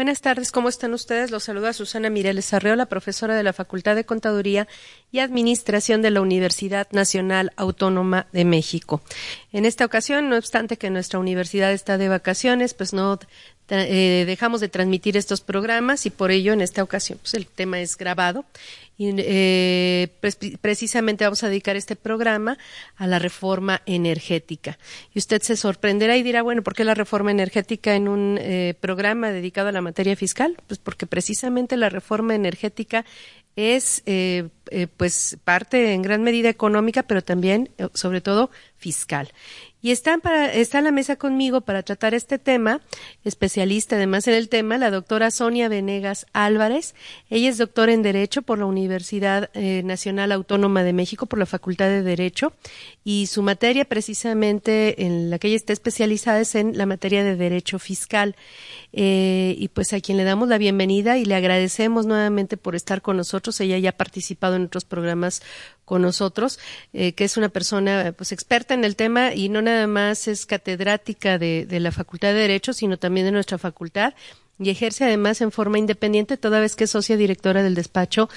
Buenas tardes, ¿cómo están ustedes? Los saluda Susana Mireles Arreola, profesora de la Facultad de Contaduría y Administración de la Universidad Nacional Autónoma de México. En esta ocasión, no obstante que nuestra universidad está de vacaciones, pues no eh, dejamos de transmitir estos programas y por ello en esta ocasión pues el tema es grabado y eh, precisamente vamos a dedicar este programa a la reforma energética. Y usted se sorprenderá y dirá, bueno, ¿por qué la reforma energética en un eh, programa dedicado a la materia fiscal? Pues porque precisamente la reforma energética es eh, eh, pues parte en gran medida económica, pero también, sobre todo, fiscal. Y están para, está en la mesa conmigo para tratar este tema, especialista además en el tema, la doctora Sonia Venegas Álvarez. Ella es doctora en Derecho por la Universidad eh, Nacional Autónoma de México, por la Facultad de Derecho, y su materia precisamente en la que ella está especializada es en la materia de Derecho Fiscal. Eh, y pues a quien le damos la bienvenida y le agradecemos nuevamente por estar con nosotros. Ella ya ha participado en otros programas con nosotros, eh, que es una persona pues experta en el tema y no nada más es catedrática de, de la Facultad de Derecho, sino también de nuestra facultad y ejerce además en forma independiente toda vez que es socia directora del despacho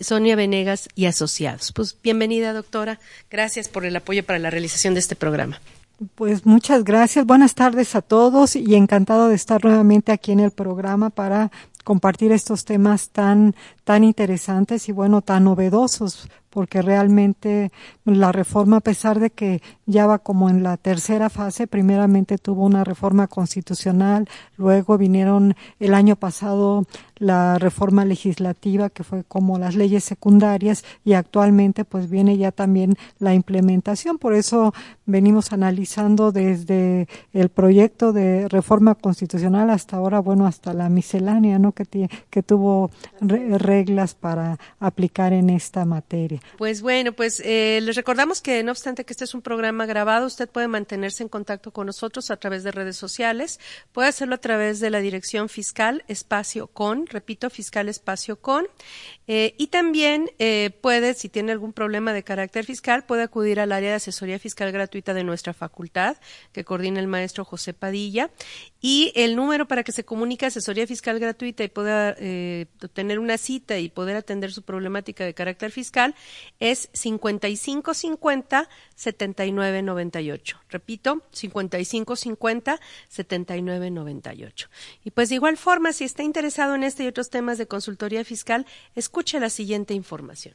Sonia Venegas y Asociados. Pues bienvenida, doctora. Gracias por el apoyo para la realización de este programa. Pues muchas gracias. Buenas tardes a todos y encantado de estar nuevamente aquí en el programa para compartir estos temas tan tan interesantes y bueno tan novedosos porque realmente la reforma, a pesar de que ya va como en la tercera fase, primeramente tuvo una reforma constitucional, luego vinieron el año pasado la reforma legislativa, que fue como las leyes secundarias, y actualmente pues viene ya también la implementación. Por eso venimos analizando desde el proyecto de reforma constitucional hasta ahora, bueno, hasta la miscelánea, ¿no? Que, tuvo re reglas para aplicar en esta materia. Pues bueno, pues eh, les recordamos que no obstante que este es un programa grabado, usted puede mantenerse en contacto con nosotros a través de redes sociales, puede hacerlo a través de la dirección fiscal espacio con, repito, fiscal espacio con, eh, y también eh, puede, si tiene algún problema de carácter fiscal, puede acudir al área de asesoría fiscal gratuita de nuestra facultad, que coordina el maestro José Padilla, y el número para que se comunique asesoría fiscal gratuita y pueda eh, obtener una cita y poder atender su problemática de carácter fiscal es 5550 7998. Repito, 5550 7998. Y pues de igual forma, si está interesado en este y otros temas de consultoría fiscal, escuche la siguiente información.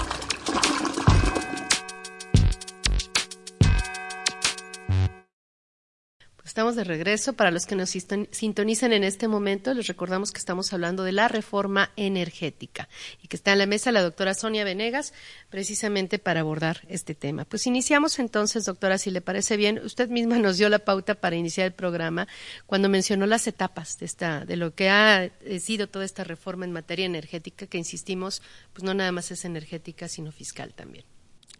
Estamos de regreso. Para los que nos sintonizan en este momento, les recordamos que estamos hablando de la reforma energética y que está en la mesa la doctora Sonia Venegas precisamente para abordar este tema. Pues iniciamos entonces, doctora, si le parece bien. Usted misma nos dio la pauta para iniciar el programa cuando mencionó las etapas de, esta, de lo que ha eh, sido toda esta reforma en materia energética, que insistimos, pues no nada más es energética, sino fiscal también.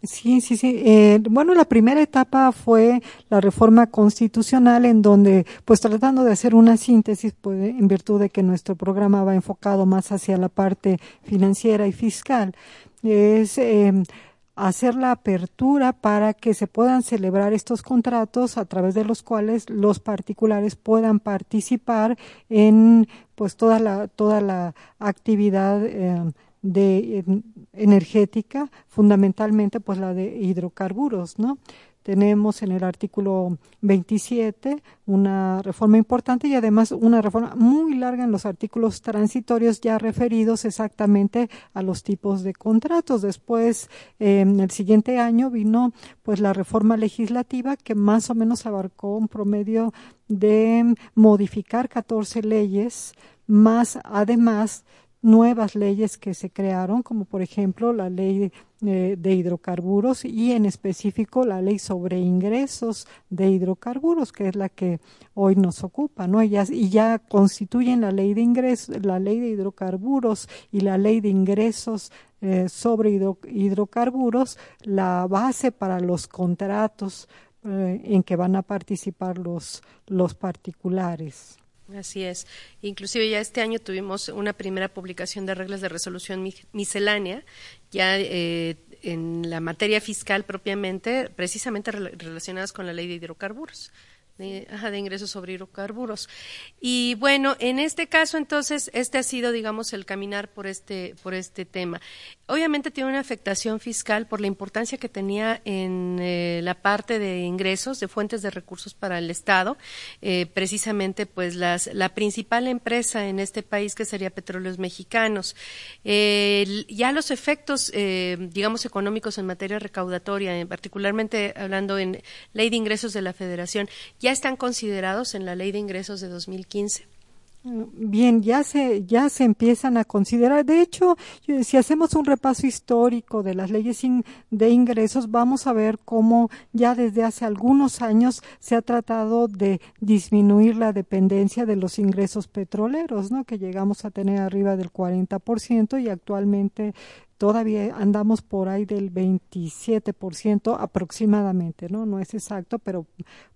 Sí, sí, sí. Eh, bueno, la primera etapa fue la reforma constitucional en donde, pues tratando de hacer una síntesis, pues, en virtud de que nuestro programa va enfocado más hacia la parte financiera y fiscal, es eh, hacer la apertura para que se puedan celebrar estos contratos a través de los cuales los particulares puedan participar en pues toda la toda la actividad eh, de energética, fundamentalmente pues la de hidrocarburos, ¿no? Tenemos en el artículo 27 una reforma importante y además una reforma muy larga en los artículos transitorios ya referidos exactamente a los tipos de contratos. Después, en el siguiente año vino pues la reforma legislativa que más o menos abarcó un promedio de modificar 14 leyes más además nuevas leyes que se crearon, como por ejemplo la ley de, de, hidrocarburos y en específico la ley sobre ingresos de hidrocarburos, que es la que hoy nos ocupa, ¿no? Y ya, y ya constituyen la ley de ingresos, la ley de hidrocarburos y la ley de ingresos eh, sobre hidro, hidrocarburos la base para los contratos eh, en que van a participar los, los particulares. Así es. Inclusive ya este año tuvimos una primera publicación de reglas de resolución miscelánea, ya eh, en la materia fiscal propiamente, precisamente relacionadas con la ley de hidrocarburos de, de ingresos sobre hidrocarburos. Y bueno, en este caso, entonces, este ha sido, digamos, el caminar por este, por este tema. Obviamente tiene una afectación fiscal por la importancia que tenía en eh, la parte de ingresos, de fuentes de recursos para el Estado. Eh, precisamente, pues, la principal empresa en este país, que sería Petróleos Mexicanos. Eh, ya los efectos, digamos, económicos en materia recaudatoria, particularmente hablando en ley de ingresos de la Federación, ya están considerados en la Ley de Ingresos de 2015. Bien, ya se, ya se empiezan a considerar. De hecho, si hacemos un repaso histórico de las leyes de ingresos, vamos a ver cómo ya desde hace algunos años se ha tratado de disminuir la dependencia de los ingresos petroleros, ¿no? Que llegamos a tener arriba del 40% y actualmente todavía andamos por ahí del 27% aproximadamente, ¿no? No es exacto, pero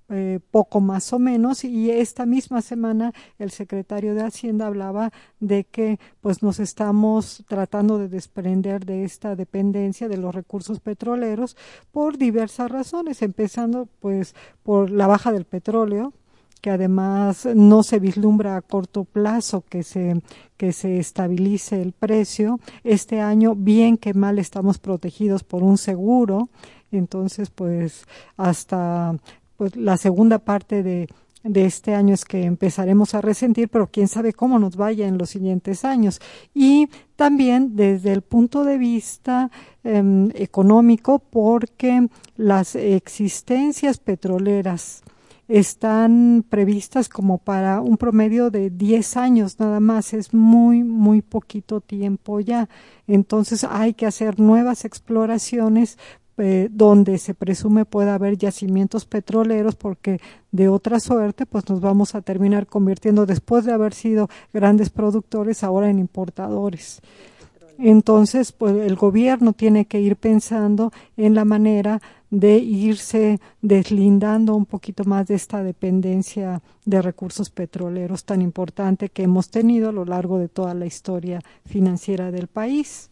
eh, poco más o menos y esta misma semana el secretario de Hacienda hablaba de que pues nos estamos tratando de desprender de esta dependencia de los recursos petroleros por diversas razones, empezando pues por la baja del petróleo, que además no se vislumbra a corto plazo que se que se estabilice el precio. Este año, bien que mal, estamos protegidos por un seguro. Entonces, pues hasta pues la segunda parte de, de este año es que empezaremos a resentir, pero quién sabe cómo nos vaya en los siguientes años. Y también desde el punto de vista eh, económico, porque las existencias petroleras están previstas como para un promedio de 10 años nada más, es muy, muy poquito tiempo ya. Entonces hay que hacer nuevas exploraciones eh, donde se presume pueda haber yacimientos petroleros porque de otra suerte pues nos vamos a terminar convirtiendo después de haber sido grandes productores ahora en importadores. Entonces, pues el gobierno tiene que ir pensando en la manera de irse deslindando un poquito más de esta dependencia de recursos petroleros tan importante que hemos tenido a lo largo de toda la historia financiera del país.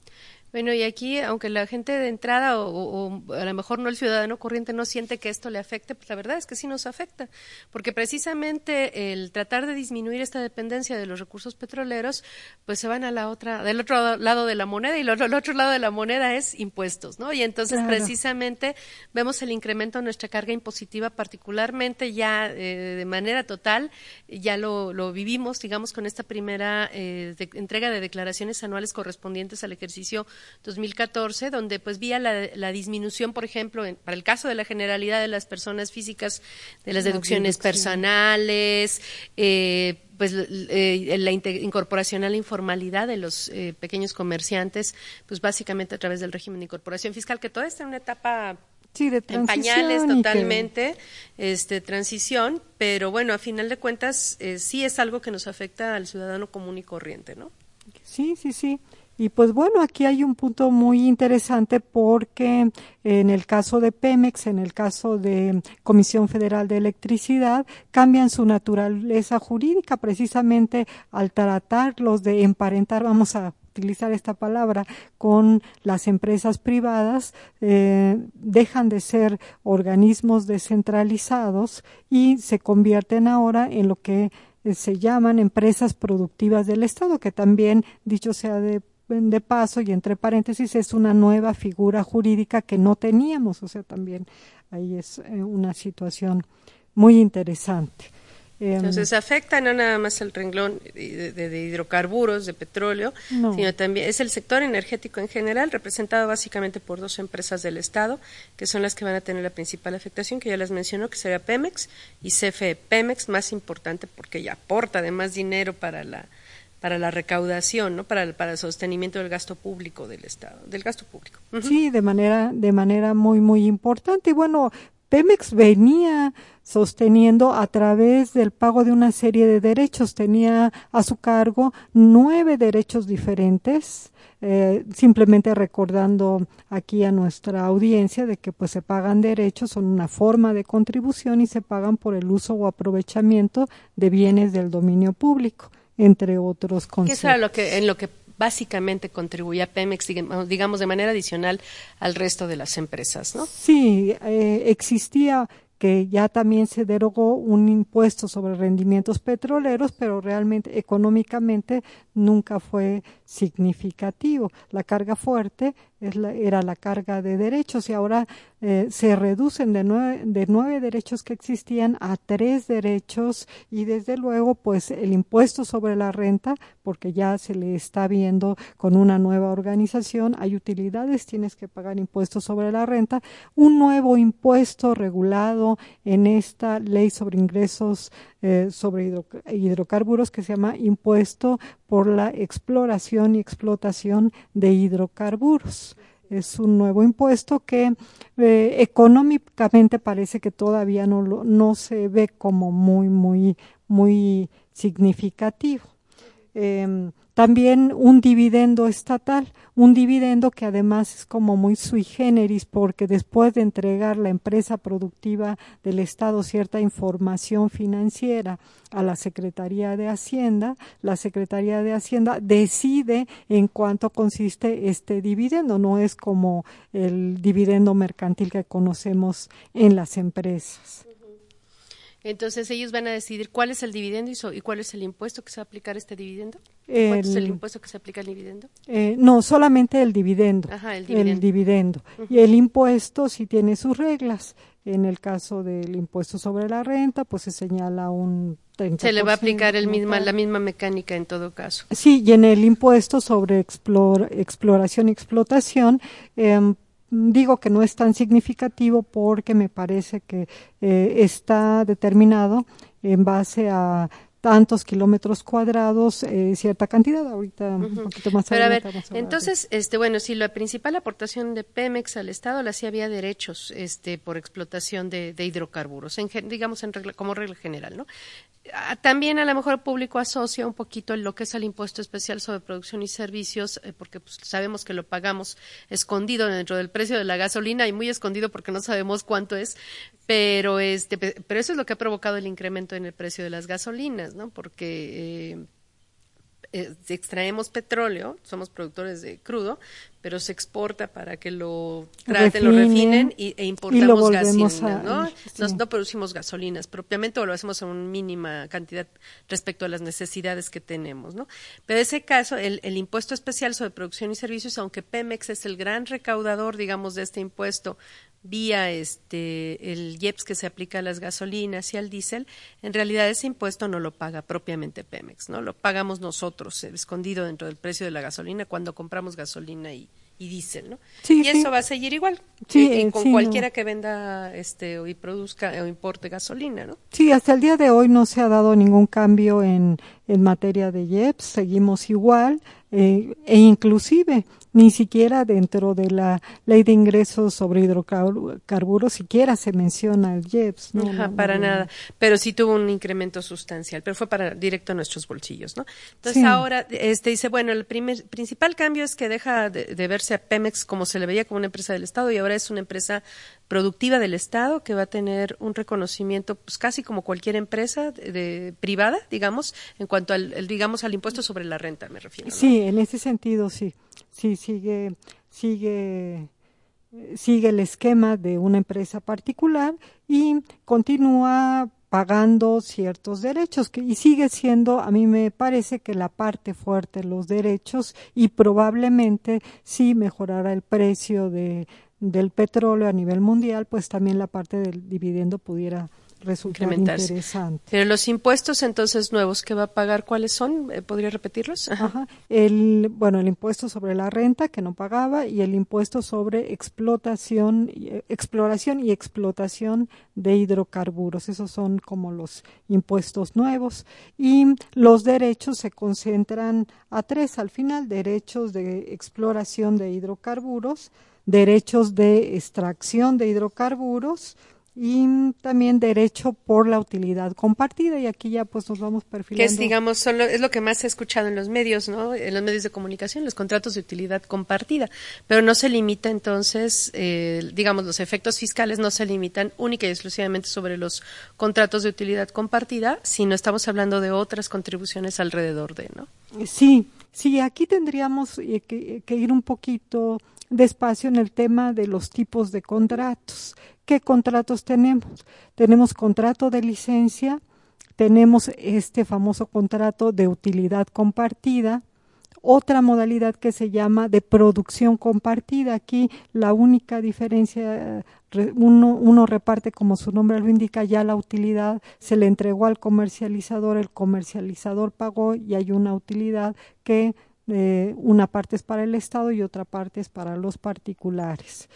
Bueno, y aquí, aunque la gente de entrada o, a lo mejor no el ciudadano corriente no siente que esto le afecte, pues la verdad es que sí nos afecta, porque precisamente el tratar de disminuir esta dependencia de los recursos petroleros, pues se van a la otra, del otro lado de la moneda y el otro, lado de la moneda es impuestos, ¿no? Y entonces precisamente vemos el incremento de nuestra carga impositiva, particularmente ya eh, de manera total, ya lo, vivimos, digamos, con esta primera eh, entrega de declaraciones anuales correspondientes al ejercicio 2014, donde pues vía la, disminución, por ejemplo, para el caso de la generalidad de las personas físicas, de las deducciones personales, eh, pues eh, la incorporación a la informalidad de los eh, pequeños comerciantes, pues básicamente a través del régimen de incorporación fiscal, que todavía está en una etapa en pañales totalmente, este transición, pero bueno, a final de cuentas sí es algo que nos afecta al ciudadano común y corriente, ¿no? Sí, sí, sí. Y pues bueno, aquí hay un punto muy interesante porque en el caso de Pemex, en el caso de Comisión Federal de Electricidad, cambian su naturaleza jurídica precisamente al tratarlos de emparentar, vamos a utilizar esta palabra, con las empresas privadas, eh, dejan de ser organismos descentralizados y se convierten ahora en lo que se llaman empresas productivas del Estado, que también, dicho sea de de paso y entre paréntesis es una nueva figura jurídica que no teníamos, o sea, también ahí es eh, una situación muy interesante. Em, Entonces afecta no nada más el renglón de, hidrocarburos, de petróleo, sino también es el sector energético en general, representado básicamente por dos empresas del Estado, que son las que van a tener la principal afectación, que ya las mencionó, que sería Pemex y CFE. Pemex más importante porque ya aporta además dinero para la para la recaudación, ¿no? Para el, para el sostenimiento del gasto público del Estado, del gasto público. Sí, de manera de manera muy muy importante. Y bueno, Pemex venía sosteniendo a través del pago de una serie de derechos. Tenía a su cargo nueve derechos diferentes. Eh, simplemente recordando aquí a nuestra audiencia de que pues se pagan derechos, son una forma de contribución y se pagan por el uso o aprovechamiento de bienes del dominio público entre otros conceptos. ¿Qué es lo que, en lo que básicamente contribuía Pemex, digamos, de manera adicional al resto de las empresas, ¿no? Sí, eh, existía que ya también se derogó un impuesto sobre rendimientos petroleros, pero realmente económicamente nunca fue significativo. La carga fuerte era la carga de derechos y ahora eh, se reducen de nueve, de nueve derechos que existían a tres derechos y desde luego pues el impuesto sobre la renta porque ya se le está viendo con una nueva organización hay utilidades tienes que pagar impuestos sobre la renta. Un nuevo impuesto regulado en esta ley sobre ingresos eh, sobre hidrocarburos que se llama impuesto por la exploración y explotación de hidrocarburos. Es un nuevo impuesto que eh, económicamente parece que todavía no, no se ve como muy, muy, muy significativo. Em, también un dividendo estatal, un dividendo que además es como muy sui generis porque después de entregar la empresa productiva del Estado cierta información financiera a la Secretaría de Hacienda, la Secretaría de Hacienda decide en cuánto consiste este dividendo, no es como el dividendo mercantil que conocemos en las empresas. Entonces ellos van a decidir cuál es el dividendo y, cuál es el impuesto que se va a aplicar a este dividendo. ¿Cuál es el impuesto que se aplica al dividendo? Eh, no, solamente el dividendo. Ajá, el dividendo. El dividendo. Y el impuesto sí tiene sus reglas. En el caso del impuesto sobre la renta, pues se señala un 30%. Se le va a aplicar el misma, la misma mecánica en todo caso. Sí, y en el impuesto sobre exploración y explotación, eh, digo que no es tan significativo porque me parece que eh, está determinado en base a tantos kilómetros cuadrados, eh, cierta cantidad, ahorita un poquito más Pero a ver, entonces, este, bueno, si la principal aportación de Pemex al Estado la sí había derechos este, por explotación de, hidrocarburos, en, digamos en regla, como regla general, ¿no? Ah, también a lo mejor el público asocia un poquito lo que es el impuesto especial sobre producción y servicios, eh, porque pues, sabemos que lo pagamos escondido dentro del precio de la gasolina y muy escondido porque no sabemos cuánto es, pero este, pero eso es lo que ha provocado el incremento en el precio de las gasolinas, ¿no? Porque eh, eh, extraemos petróleo, somos productores de crudo, pero se exporta para que lo traten, lo refinen y, e importamos gasolina, ¿no? ¿no? producimos gasolinas propiamente o lo hacemos en una mínima cantidad respecto a las necesidades que tenemos, ¿no? Pero en ese caso, el, el impuesto especial sobre producción y servicios, aunque Pemex es el gran recaudador, digamos, de este impuesto vía este el IEPS que se aplica a las gasolinas y al diésel, en realidad ese impuesto no lo paga propiamente Pemex, ¿no? Lo pagamos nosotros, escondido dentro del precio de la gasolina cuando compramos gasolina y, y diésel, ¿no? y eso va a seguir igual sí, y, con cualquiera que venda este o y produzca o importe gasolina, ¿no? Sí, hasta el día de hoy no se ha dado ningún cambio en, en materia de IEPS, seguimos igual eh, e inclusive ni siquiera dentro de la ley de ingresos sobre hidrocarburos siquiera se menciona el IEPS. ¿no? para nada, pero sí tuvo un incremento sustancial, pero fue para directo a nuestros bolsillos, ¿no? Entonces ahora este dice, bueno, el primer, principal cambio es que deja de, verse a Pemex como se le veía como una empresa del Estado y ahora es una empresa productiva del Estado que va a tener un reconocimiento pues casi como cualquier empresa de, privada, digamos, en cuanto al, digamos al impuesto sobre la renta, me refiero. Sí, en ese sentido sí sí sigue, sigue, sigue el esquema de una empresa particular y continúa pagando ciertos derechos que, y sigue siendo, a mí me parece que la parte fuerte los derechos y probablemente si mejorara el precio de, del petróleo a nivel mundial, pues también la parte del dividendo pudiera resultar interesante. Pero los impuestos entonces nuevos que va a pagar, ¿cuáles son? Eh, ¿Podría repetirlos? Ajá. El, bueno, el impuesto sobre la renta que no pagaba y el impuesto sobre explotación, eh, exploración y explotación de hidrocarburos. Esos son como los impuestos nuevos. Y los derechos se concentran a tres al final, derechos de exploración de hidrocarburos, derechos de extracción de hidrocarburos, y también derecho por la utilidad compartida y aquí ya pues nos vamos perfilando. Que es digamos solo es lo que más se ha escuchado en los medios, ¿no? En los medios de comunicación, los contratos de utilidad compartida, pero no se limita entonces, eh, digamos los efectos fiscales no se limitan única y exclusivamente sobre los contratos de utilidad compartida, sino estamos hablando de otras contribuciones alrededor de, ¿no? Sí, sí, aquí tendríamos eh, que ir un poquito despacio en el tema de los tipos de contratos. ¿Qué contratos tenemos? Tenemos contrato de licencia, tenemos este famoso contrato de utilidad compartida, otra modalidad que se llama de producción compartida. Aquí la única diferencia, uno, uno, reparte como su nombre lo indica, ya la utilidad se le entregó al comercializador, el comercializador pagó y hay una utilidad que eh, una parte es para el Estado y otra parte es para los particulares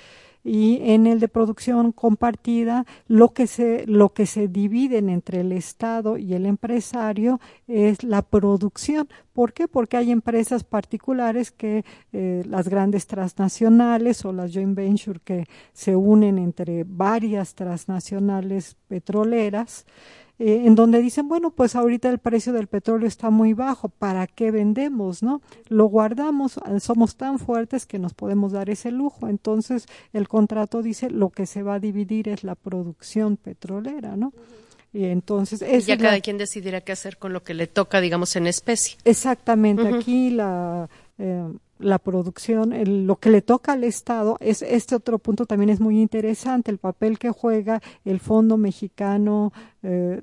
y en el de producción compartida lo que se lo que se dividen entre el Estado y el empresario es la producción. ¿Por qué? Porque hay empresas particulares que eh, las grandes transnacionales o las joint venture que se unen entre varias transnacionales petroleras eh, en donde dicen, bueno, pues ahorita el precio del petróleo está muy bajo, ¿para qué vendemos, no? Lo guardamos, eh, somos tan fuertes que nos podemos dar ese lujo. Entonces, el contrato dice lo que se va a dividir es la producción petrolera, ¿no? Y entonces ya cada quien decidirá qué hacer con lo que le toca, digamos, en especie. Exactamente. Aquí la eh, la producción, lo que le toca al Estado, es este otro punto también es muy interesante, el papel que juega el Fondo Mexicano eh,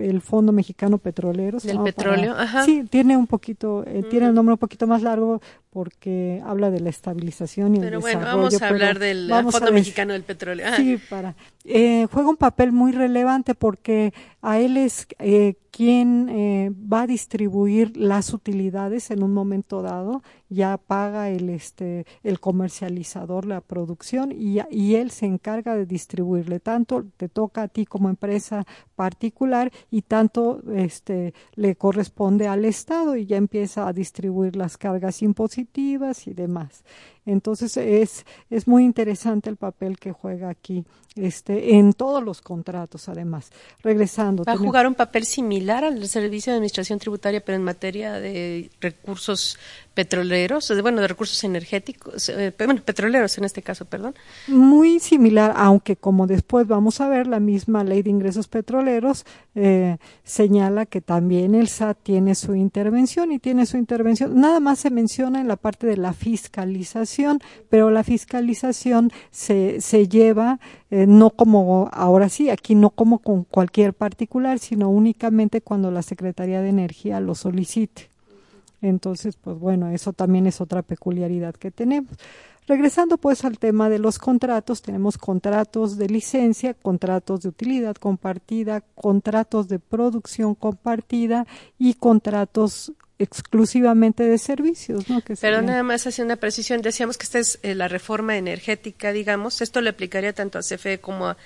el Fondo Mexicano Petrolero. Del petróleo, ajá. Sí, tiene un poquito, eh, tiene el nombre un poquito más largo porque habla de la estabilización y el desarrollo. Pero bueno, vamos a hablar del Fondo Mexicano del Petróleo. Sí, para. Eh, juega un papel muy relevante porque a él es eh, quien eh, va a distribuir las utilidades en un momento dado, ya paga el este el comercializador la producción y, y él se encarga de distribuirle tanto te toca a ti como empresa particular y tanto este le corresponde al Estado y ya empieza a distribuir las cargas impositivas y demás. Entonces es, es muy interesante el papel que juega aquí este, en todos los contratos, además. Regresando. Va a jugar un papel similar al Servicio de Administración Tributaria, pero en materia de recursos petroleros, bueno, de recursos energéticos, eh, bueno, petroleros en este caso, perdón. Muy similar, aunque como después vamos a ver, la misma ley de ingresos petroleros eh, señala que también el SAT tiene su intervención y tiene su intervención. Nada más se menciona en la parte de la fiscalización, pero la fiscalización se, se lleva eh, no como ahora sí, aquí no como con cualquier particular, sino únicamente cuando la Secretaría de Energía lo solicite. Entonces, pues bueno, eso también es otra peculiaridad que tenemos. Regresando pues al tema de los contratos, tenemos contratos de licencia, contratos de utilidad compartida, contratos de producción compartida y contratos exclusivamente de servicios, ¿no? Pero nada más haciendo una precisión, decíamos que esta es eh, la reforma energética, digamos, esto le aplicaría tanto a CFE como a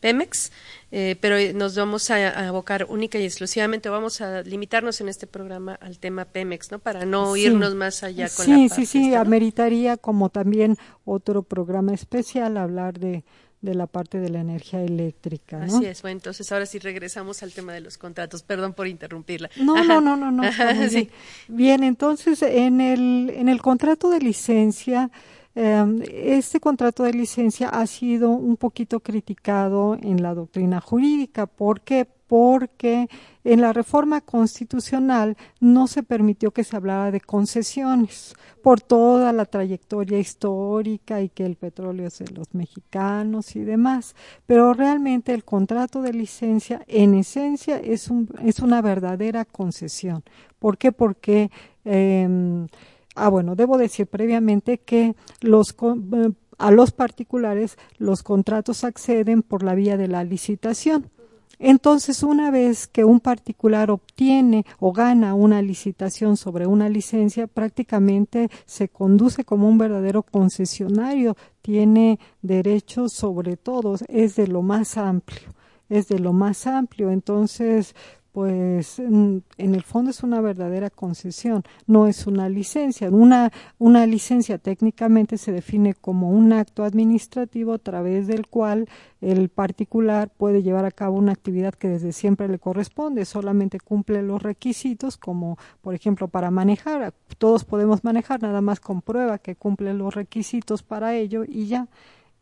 Pemex, eh, pero nos vamos a, abocar única y exclusivamente, vamos a limitarnos en este programa al tema Pemex, ¿no? Para no irnos más allá con sí, la Sí, sí, sí, ameritaría como también otro programa especial hablar de de la parte de la energía eléctrica. Así es, bueno, entonces ahora sí regresamos al tema de los contratos. Perdón por interrumpirla. No, no, no, no, no. sí. Bien, entonces en el, en el contrato de licencia, eh, este contrato de licencia ha sido un poquito criticado en la doctrina jurídica. ¿Por qué? Porque en la reforma constitucional no se permitió que se hablara de concesiones por toda la trayectoria histórica y que el petróleo es de los mexicanos y demás. Pero realmente el contrato de licencia en esencia es, un, es una verdadera concesión. ¿Por qué? Porque eh, Ah, bueno, debo decir previamente que eh, a los particulares los contratos acceden por la vía de la licitación. Entonces, una vez que un particular obtiene o gana una licitación sobre una licencia, prácticamente se conduce como un verdadero concesionario, tiene derechos sobre todos, es de lo más amplio, es de lo más amplio. Entonces, pues en, el fondo es una verdadera concesión, no es una licencia. Una, una licencia técnicamente se define como un acto administrativo a través del cual el particular puede llevar a cabo una actividad que desde siempre le corresponde, solamente cumple los requisitos como por ejemplo para manejar, todos podemos manejar, nada más comprueba que cumple los requisitos para ello y ya.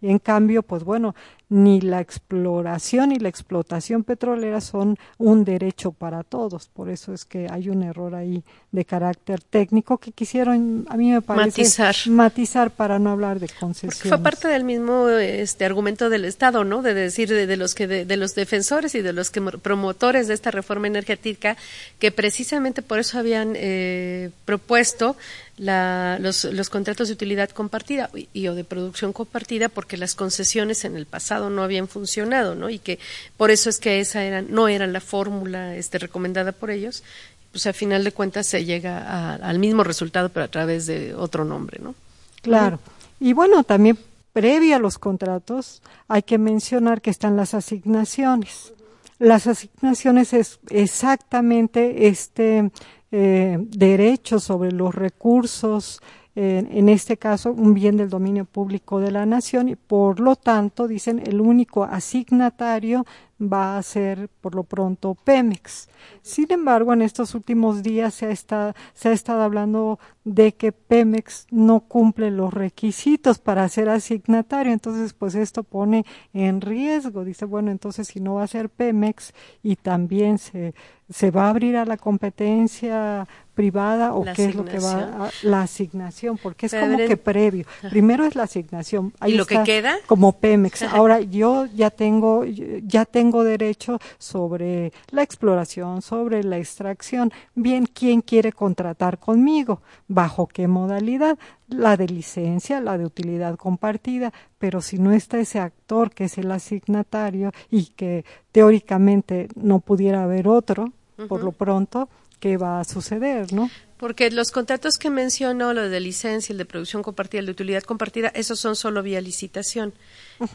En cambio, pues bueno, ni la exploración ni la explotación petrolera son un derecho para todos. Por eso es que hay un error ahí de carácter técnico que quisieron, a mí me parece, matizar, para no hablar de concesiones. Porque fue parte del mismo este argumento del Estado, ¿no? De decir de, los que de, los defensores y de los que promotores de esta reforma energética que precisamente por eso habían eh, propuesto la, los, los, contratos de utilidad compartida y, o de producción compartida porque las concesiones en el pasado no habían funcionado, ¿no? Y que por eso es que esa era, no era la fórmula este, recomendada por ellos, pues a final de cuentas se llega al mismo resultado pero a través de otro nombre, ¿no? Claro. Y bueno, también previo a los contratos hay que mencionar que están las asignaciones. Las asignaciones es exactamente este eh, derechos sobre los recursos, en este caso un bien del dominio público de la nación y por lo tanto dicen el único asignatario va a ser por lo pronto Pemex. Sin embargo, en estos últimos días se ha, estado, se ha estado hablando de que Pemex no cumple los requisitos para ser asignatario, entonces pues esto pone en riesgo. Dice, bueno, entonces si no va a ser Pemex y también se, se va a abrir a la competencia privada o qué es lo que va a, la asignación, porque es como que previo. Primero es la asignación. Ahí ¿Y lo que queda? Como Pemex. Ahora yo ya tengo ya tengo derecho sobre la exploración, sobre la extracción. Bien, ¿quién quiere contratar conmigo? ¿Bajo qué modalidad? La de licencia, la de utilidad compartida, pero si no está ese actor que es el asignatario y que teóricamente no pudiera haber otro, por lo pronto, qué va a suceder, ¿no? Porque los contratos que mencionó, lo de licencia, el de producción compartida, el de utilidad compartida, esos son solo vía licitación.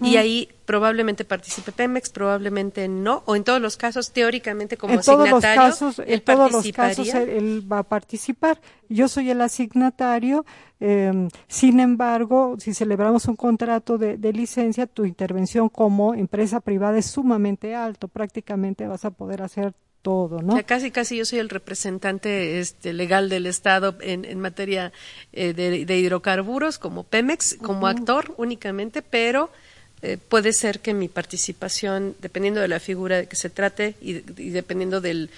Y ahí probablemente participe Pemex, probablemente no, o en todos los casos, teóricamente como en todos los casos, en todos los casos él, va a participar. Yo soy el asignatario, em, sin embargo, si celebramos un contrato de, de, licencia, tu intervención como empresa privada es sumamente alto, prácticamente vas a poder hacer todo, ¿no? casi, casi yo soy el representante este, legal del Estado en, en materia eh, de, hidrocarburos, como Pemex, como actor únicamente, pero eh, puede ser que mi participación, dependiendo de la figura de que se trate y, dependiendo del,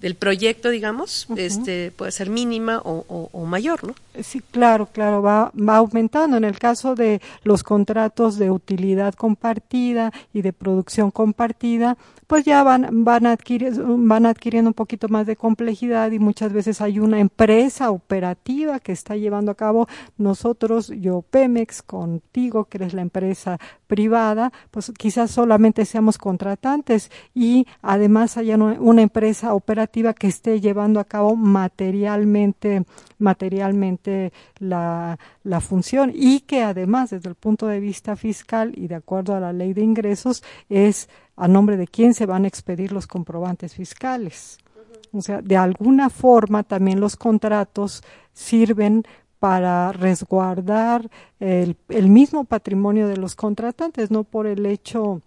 del proyecto, digamos, este, puede ser mínima o, o, mayor, ¿no? Sí, claro, claro, va, va aumentando. En el caso de los contratos de utilidad compartida y de producción compartida, pues ya van, van, van adquiriendo un poquito más de complejidad y muchas veces hay una empresa operativa que está llevando a cabo. Nosotros, yo Pemex, contigo, que eres la empresa privada, pues quizás solamente seamos contratantes y además haya una empresa operativa que esté llevando a cabo materialmente materialmente la, la función y que además desde el punto de vista fiscal y de acuerdo a la ley de ingresos es a nombre de quién se van a expedir los comprobantes fiscales. O sea, de alguna forma también los contratos sirven para resguardar el, el mismo patrimonio de los contratantes, no por el hecho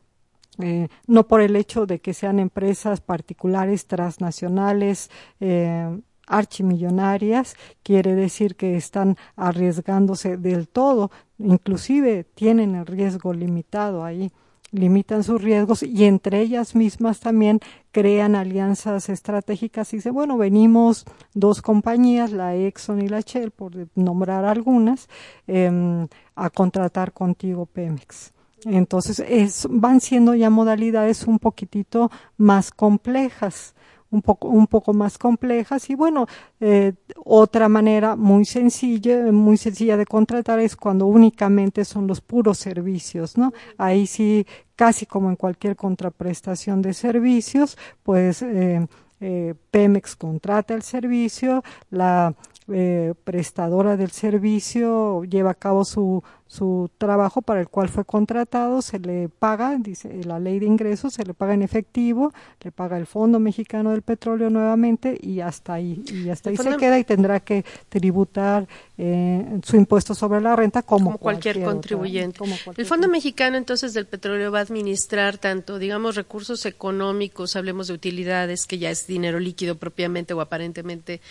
eh, no por el hecho de que sean empresas particulares transnacionales eh, archimillonarias, quiere decir que están arriesgándose del todo, inclusive tienen el riesgo limitado ahí limitan sus riesgos y entre ellas mismas también crean alianzas estratégicas y dicen, bueno, venimos dos compañías, la Exxon y la Shell, por nombrar algunas, eh, a contratar contigo Pemex. Entonces, es, van siendo ya modalidades un poquitito más complejas un poco, un poco más complejas y bueno, eh, otra manera muy sencilla, muy sencilla de contratar es cuando únicamente son los puros servicios, ¿no? Ahí sí, casi como en cualquier contraprestación de servicios, pues eh, eh, Pemex contrata el servicio, la eh, prestadora del servicio lleva a cabo su, su trabajo para el cual fue contratado, se le paga, dice la ley de ingresos, se le paga en efectivo, le paga el Fondo Mexicano del Petróleo nuevamente y hasta ahí, y hasta ahí se queda y tendrá que tributar eh, su impuesto sobre la renta como, cualquier, contribuyente. el Fondo Mexicano entonces del Petróleo va a administrar tanto, digamos, recursos económicos, hablemos de utilidades, que ya es dinero líquido propiamente o aparentemente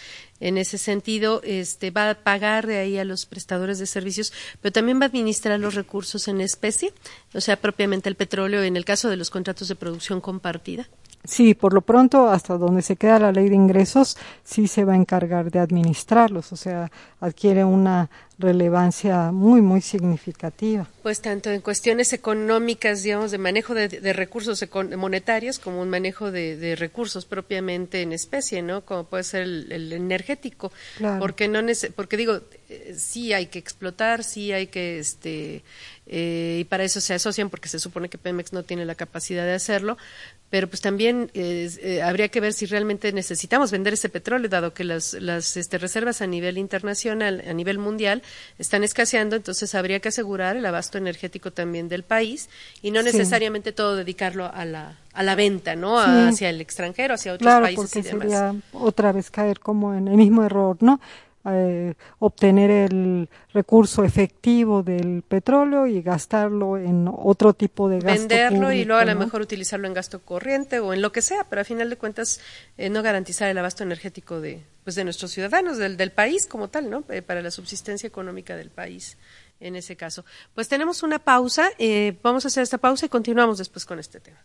en ese sentido, este, va a pagar de ahí a los prestadores de servicios, pero también va a administrar los recursos en especie, o sea, propiamente el petróleo en el caso de los contratos de producción compartida. Sí, por lo pronto, hasta donde se queda la ley de ingresos, sí se va a encargar de administrarlos, o sea, adquiere una relevancia muy, muy significativa. Pues tanto en cuestiones económicas, digamos, de manejo de, recursos monetarios, como un manejo de, recursos propiamente en especie, ¿no? Como puede ser el, energético. Porque, no porque digo, eh, sí hay que explotar, sí hay que, este, eh, y para eso se asocian, porque se supone que Pemex no tiene la capacidad de hacerlo, pero pues también eh, habría que ver si realmente necesitamos vender ese petróleo, dado que las, las este, reservas a nivel internacional, a nivel mundial, están escaseando, entonces habría que asegurar el abasto energético también del país y no necesariamente todo dedicarlo a la, a la venta, ¿no? Hacia el extranjero, hacia otros claro, países porque Sería otra vez caer como en el mismo error, ¿no? Eh, obtener el recurso efectivo del petróleo y gastarlo en otro tipo de gasto. Venderlo y luego a lo mejor utilizarlo en gasto corriente o en lo que sea, pero a final de cuentas eh, no garantizar el abasto energético de, pues de nuestros ciudadanos, del, del país como tal, ¿no? Eh, para la subsistencia económica del país en ese caso. Pues tenemos una pausa, vamos a hacer esta pausa y continuamos después con este tema.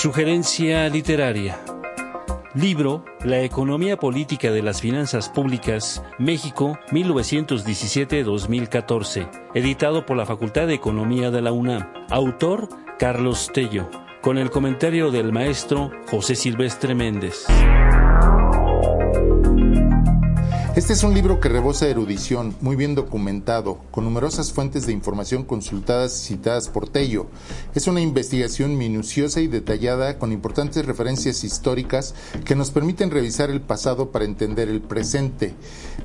Sugerencia literaria. Libro La economía política de las finanzas públicas, México, 1917-2014. Editado por la Facultad de Economía de la UNAM. Autor Carlos Tello. Con el comentario del maestro José Silvestre Méndez. Este es un libro que rebosa erudición, muy bien documentado, con numerosas fuentes de información consultadas y citadas por Tello. Es una investigación minuciosa y detallada con importantes referencias históricas que nos permiten revisar el pasado para entender el presente.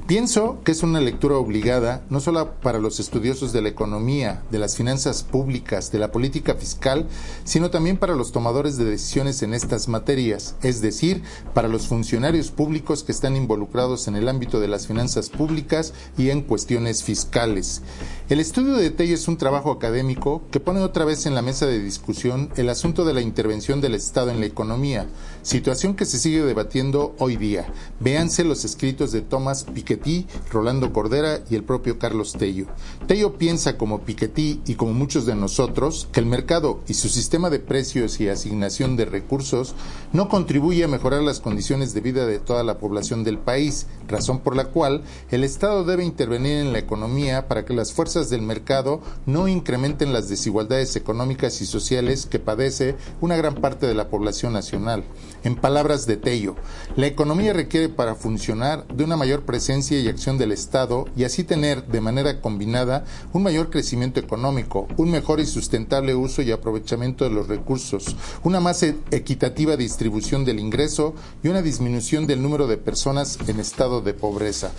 Pienso que es una lectura obligada no solo para los estudiosos de la economía, de las finanzas públicas, de la política fiscal, sino también para los tomadores de decisiones en estas materias, es decir, para los funcionarios públicos que están involucrados en el ámbito de las finanzas públicas y en cuestiones fiscales. El estudio de Tello es un trabajo académico que pone otra vez en la mesa de discusión el asunto de la intervención del Estado en la economía, situación que se sigue debatiendo hoy día. Véanse los escritos de Thomas Piketty, Rolando Cordera y el propio Carlos Tello. Tello piensa como Piketty y como muchos de nosotros que el mercado y su sistema de precios y asignación de recursos no contribuye a mejorar las condiciones de vida de toda la población del país, razón por la cual el Estado debe intervenir en la economía para que las fuerzas del mercado no incrementen las desigualdades económicas y sociales que padece una gran parte de la población nacional. En palabras de Tello, la economía requiere para funcionar de una mayor presencia y acción del Estado y así tener de manera combinada un mayor crecimiento económico, un mejor y sustentable uso y aprovechamiento de los recursos, una más e-, equitativa distribución del ingreso y una disminución del número de personas en estado de pobreza.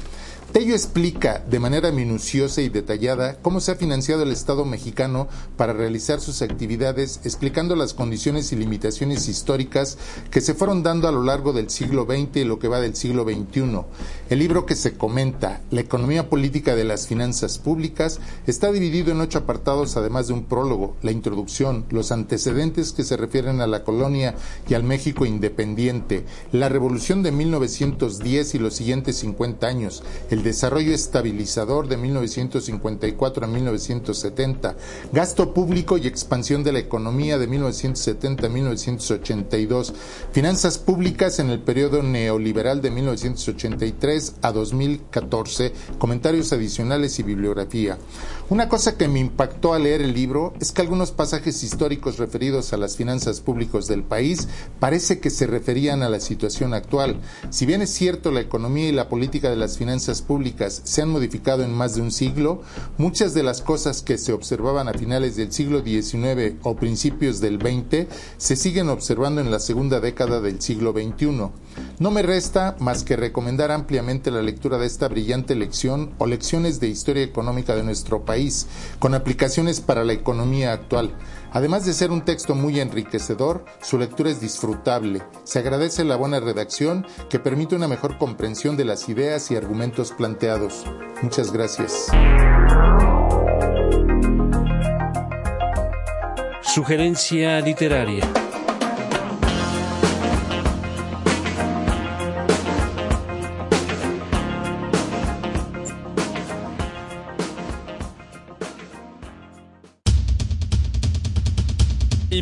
Tello explica de manera minuciosa y detallada cómo se ha financiado el Estado mexicano para realizar sus actividades, explicando las condiciones y limitaciones históricas que se fueron dando a lo largo del siglo XX y lo que va del siglo XXI. El libro que se comenta, La economía política de las finanzas públicas, está dividido en ocho apartados, además de un prólogo, la introducción, los antecedentes que se refieren a la colonia y al México independiente, la revolución de 1910 y los siguientes 50 años, el desarrollo estabilizador de 1954 a 1970, gasto público y expansión de la economía de 1970 a 1982, finanzas públicas en el periodo neoliberal de 1983 a 2014, comentarios adicionales y bibliografía. Una cosa que me impactó al leer el libro es que algunos pasajes históricos referidos a las finanzas públicas del país parece que se referían a la situación actual. Si bien es cierto la economía y la política de las finanzas públicas se han modificado en más de un siglo, muchas de las cosas que se observaban a finales del siglo XIX o principios del XX se siguen observando en la segunda década del siglo XXI. No me resta más que recomendar ampliamente la lectura de esta brillante lección o lecciones de historia económica de nuestro país con aplicaciones para la economía actual. Además de ser un texto muy enriquecedor, su lectura es disfrutable. Se agradece la buena redacción que permite una mejor comprensión de las ideas y argumentos planteados. Muchas gracias. Sugerencia literaria.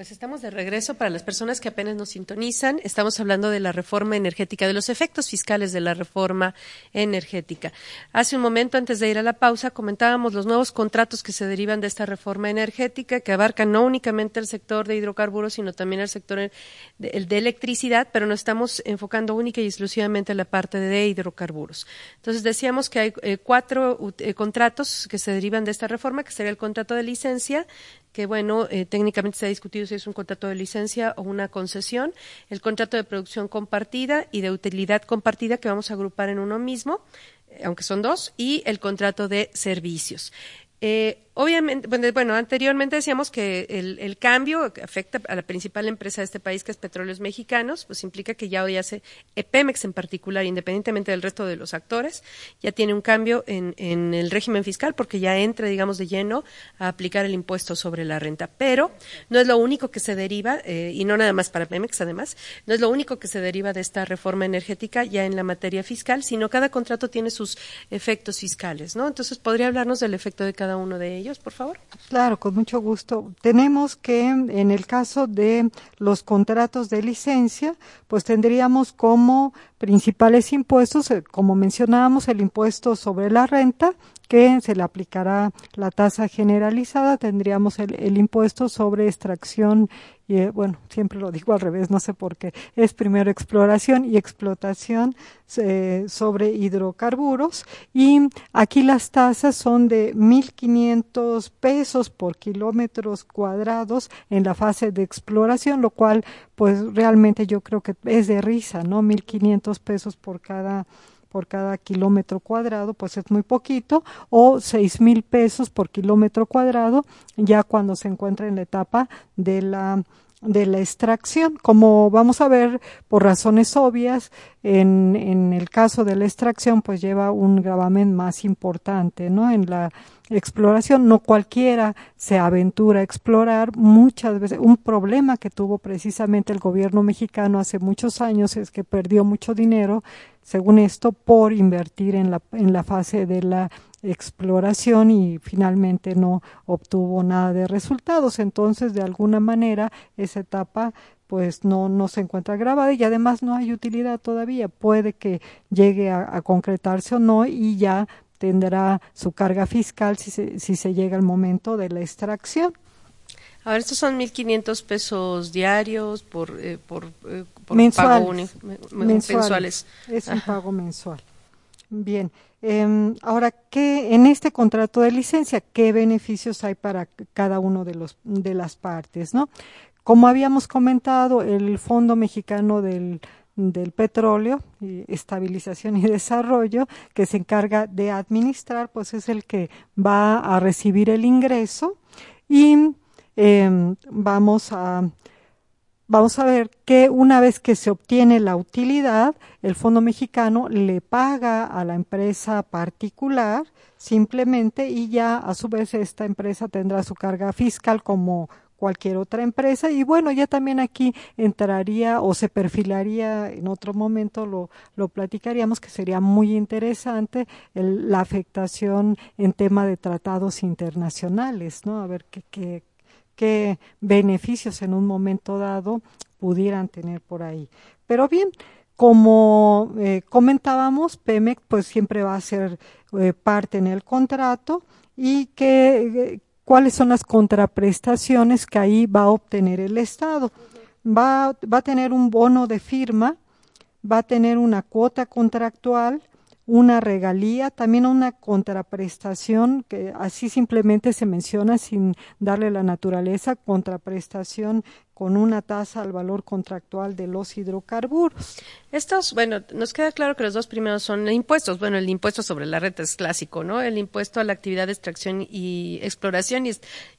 Pues estamos de regreso para las personas que apenas nos sintonizan. Estamos hablando de la reforma energética, de los efectos fiscales de la reforma energética. Hace un momento, antes de ir a la pausa, comentábamos los nuevos contratos que se derivan de esta reforma energética, que abarcan no únicamente el sector de hidrocarburos, sino también el sector de, electricidad, pero nos estamos enfocando única y exclusivamente en la parte de hidrocarburos. Entonces, decíamos que hay eh, cuatro eh, contratos que se derivan de esta reforma, que sería el contrato de licencia, que bueno, eh, técnicamente se ha discutido si es un contrato de licencia o una concesión, el contrato de producción compartida y de utilidad compartida que vamos a agrupar en uno mismo, eh, aunque son dos, y el contrato de servicios. Eh, obviamente, bueno, anteriormente decíamos que el, cambio que afecta a la principal empresa de este país, que es Petróleos Mexicanos, pues implica que ya hoy hace Pemex en particular, independientemente del resto de los actores, ya tiene un cambio en, en el régimen fiscal porque ya entra, digamos, de lleno a aplicar el impuesto sobre la renta. Pero no es lo único que se deriva, eh, y no nada más para Pemex, además, no es lo único que se deriva de esta reforma energética ya en la materia fiscal, sino cada contrato tiene sus efectos fiscales, ¿no? Entonces, ¿podría hablarnos del efecto de cada uno de ellos, por favor? Claro, con mucho gusto. Tenemos que, en el caso de los contratos de licencia, pues tendríamos como principales impuestos, eh, como mencionábamos, el impuesto sobre la renta, que se le aplicará la tasa generalizada, tendríamos el, impuesto sobre extracción y eh, bueno, siempre lo digo al revés, no sé por qué, es primero exploración y explotación sobre hidrocarburos y aquí las tasas son de 1.500 pesos por kilómetros cuadrados en la fase de exploración, lo cual pues realmente yo creo que es de risa, ¿no? 1.500 pesos por cada por cada kilómetro cuadrado, pues es muy poquito, o seis mil pesos por kilómetro cuadrado, ya cuando se encuentra en la etapa de la de la extracción. Como vamos a ver, por razones obvias, en, en el caso de la extracción, pues lleva un gravamen más importante, ¿no? En la exploración, no cualquiera se aventura a explorar. Muchas veces, un problema que tuvo precisamente el gobierno mexicano hace muchos años es que perdió mucho dinero, según esto, por invertir en la, en la fase de la exploración y finalmente no obtuvo nada de resultados. Entonces, de alguna manera, esa etapa pues no, no se encuentra grabada y además no hay utilidad todavía. Puede que llegue a concretarse o no y ya tendrá su carga fiscal si se, si se llega el momento de la extracción. A ver, estos son 1.500 pesos diarios por, eh, por, eh, mensuales. mensuales. Es un pago mensual. Bien. Em, ahora, ¿qué, en este contrato de licencia, ¿qué beneficios hay para cada uno de, los, de las partes? ¿no? Como habíamos comentado, el Fondo Mexicano del del petróleo, estabilización y desarrollo, que se encarga de administrar, pues es el que va a recibir el ingreso y em, vamos a vamos a ver que una vez que se obtiene la utilidad, el Fondo Mexicano le paga a la empresa particular simplemente y ya a su vez esta empresa tendrá su carga fiscal como cualquier otra empresa. Y bueno ya también aquí entraría o se perfilaría en otro momento lo, lo platicaríamos que sería muy interesante la afectación en tema de tratados internacionales no a ver qué, qué, qué beneficios en un momento dado pudieran tener por ahí pero bien como eh, comentábamos, Pemex pues siempre va a ser eh, parte en el contrato y que, cuáles son las contraprestaciones que ahí va a obtener el Estado. Va, va a tener un bono de firma, va a tener una cuota contractual, una regalía, también una contraprestación, que así simplemente se menciona sin darle la naturaleza, contraprestación con una tasa al valor contractual de los hidrocarburos. Estos, bueno, nos queda claro que los dos primeros son impuestos. Bueno, el impuesto sobre la renta es clásico, ¿no? El impuesto a la actividad de extracción y exploración y,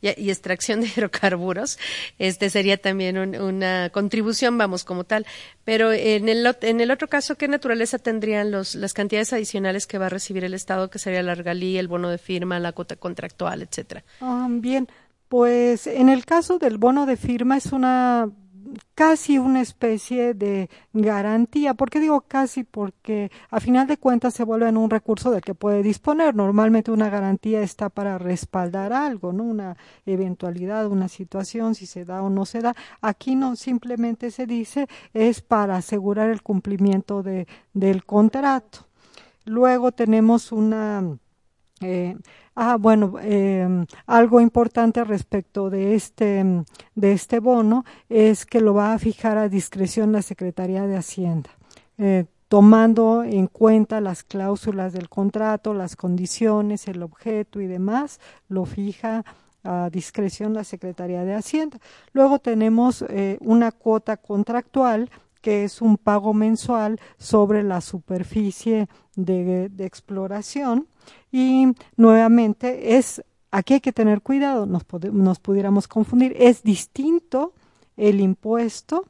extracción de hidrocarburos. Este sería también una contribución, vamos, como tal. Pero en el, en el otro caso, ¿qué naturaleza tendrían los, las cantidades adicionales que va a recibir el Estado, que sería la regalía, el bono de firma, la cuota contractual, etcétera? Ah, bien, pues en el caso del bono de firma es una casi una especie de garantía. ¿Por qué digo casi? Porque a final de cuentas se vuelve en un recurso del que puede disponer. Normalmente una garantía está para respaldar algo, ¿no? Una eventualidad, una situación, si se da o no se da. Aquí no simplemente se dice es para asegurar el cumplimiento de, del contrato. Luego tenemos una eh, Ah, bueno, eh, algo importante respecto de este, de este bono es que lo va a fijar a discreción la Secretaría de Hacienda, eh, tomando en cuenta las cláusulas del contrato, las condiciones, el objeto y demás, lo fija a discreción la Secretaría de Hacienda. Luego tenemos eh, una cuota contractual que es un pago mensual sobre la superficie de, de exploración y nuevamente es aquí hay que tener cuidado, nos, nos pudiéramos confundir. Es distinto el impuesto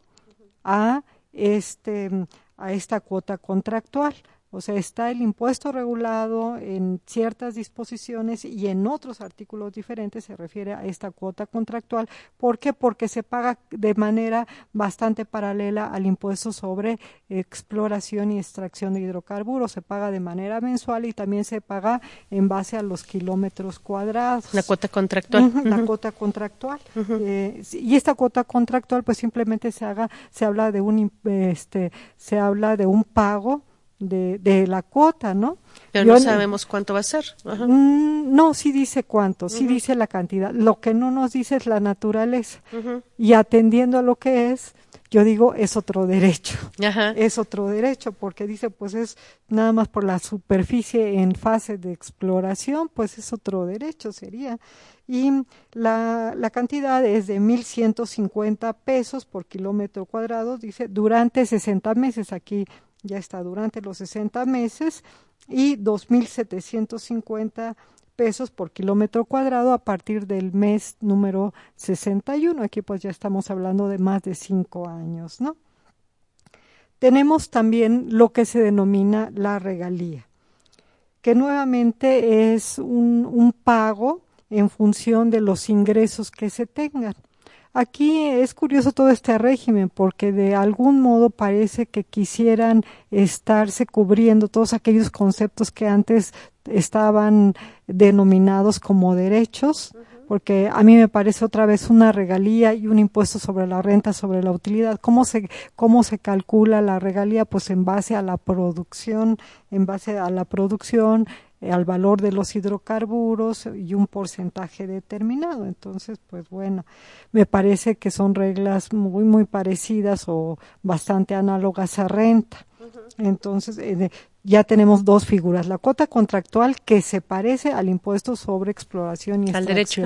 a, este, a esta cuota contractual. O sea, está el impuesto regulado en ciertas disposiciones y en otros artículos diferentes se refiere a esta cuota contractual. ¿Por qué? Porque se paga de manera bastante paralela al impuesto sobre exploración y extracción de hidrocarburos. Se paga de manera mensual y también se paga en base a los kilómetros cuadrados. La cuota contractual. La cuota contractual. Eh, y esta cuota contractual, pues simplemente se haga, se habla de un, este, se habla de un pago de, de la cuota, ¿no? Pero no sabemos cuánto va a ser. Mm, no, sí dice cuánto, sí dice la cantidad. Lo que no nos dice es la naturaleza. Y atendiendo a lo que es, yo digo, es otro derecho. Es otro derecho, porque dice, pues es nada más por la superficie en fase de exploración, pues es otro derecho, sería. Y la, la cantidad es de 1.150 pesos por kilómetro cuadrado, dice, durante 60 meses. Aquí ya está durante los 60 meses y 2.750 pesos por kilómetro cuadrado a partir del mes número 61. Aquí pues ya estamos hablando de más de cinco años, ¿no? Tenemos también lo que se denomina la regalía, que nuevamente es un, un pago en función de los ingresos que se tengan. Aquí es curioso todo este régimen porque de algún modo parece que quisieran estarse cubriendo todos aquellos conceptos que antes estaban denominados como derechos, porque a mí me parece otra vez una regalía y un impuesto sobre la renta, sobre la utilidad. ¿Cómo se, cómo se calcula la regalía? Pues en base a la producción, en base a la producción, al valor de los hidrocarburos y un porcentaje determinado. Entonces, pues bueno, me parece que son reglas muy, muy parecidas o bastante análogas a renta. Entonces, eh, ya tenemos dos figuras, la cuota contractual que se parece al impuesto sobre exploración y al derecho.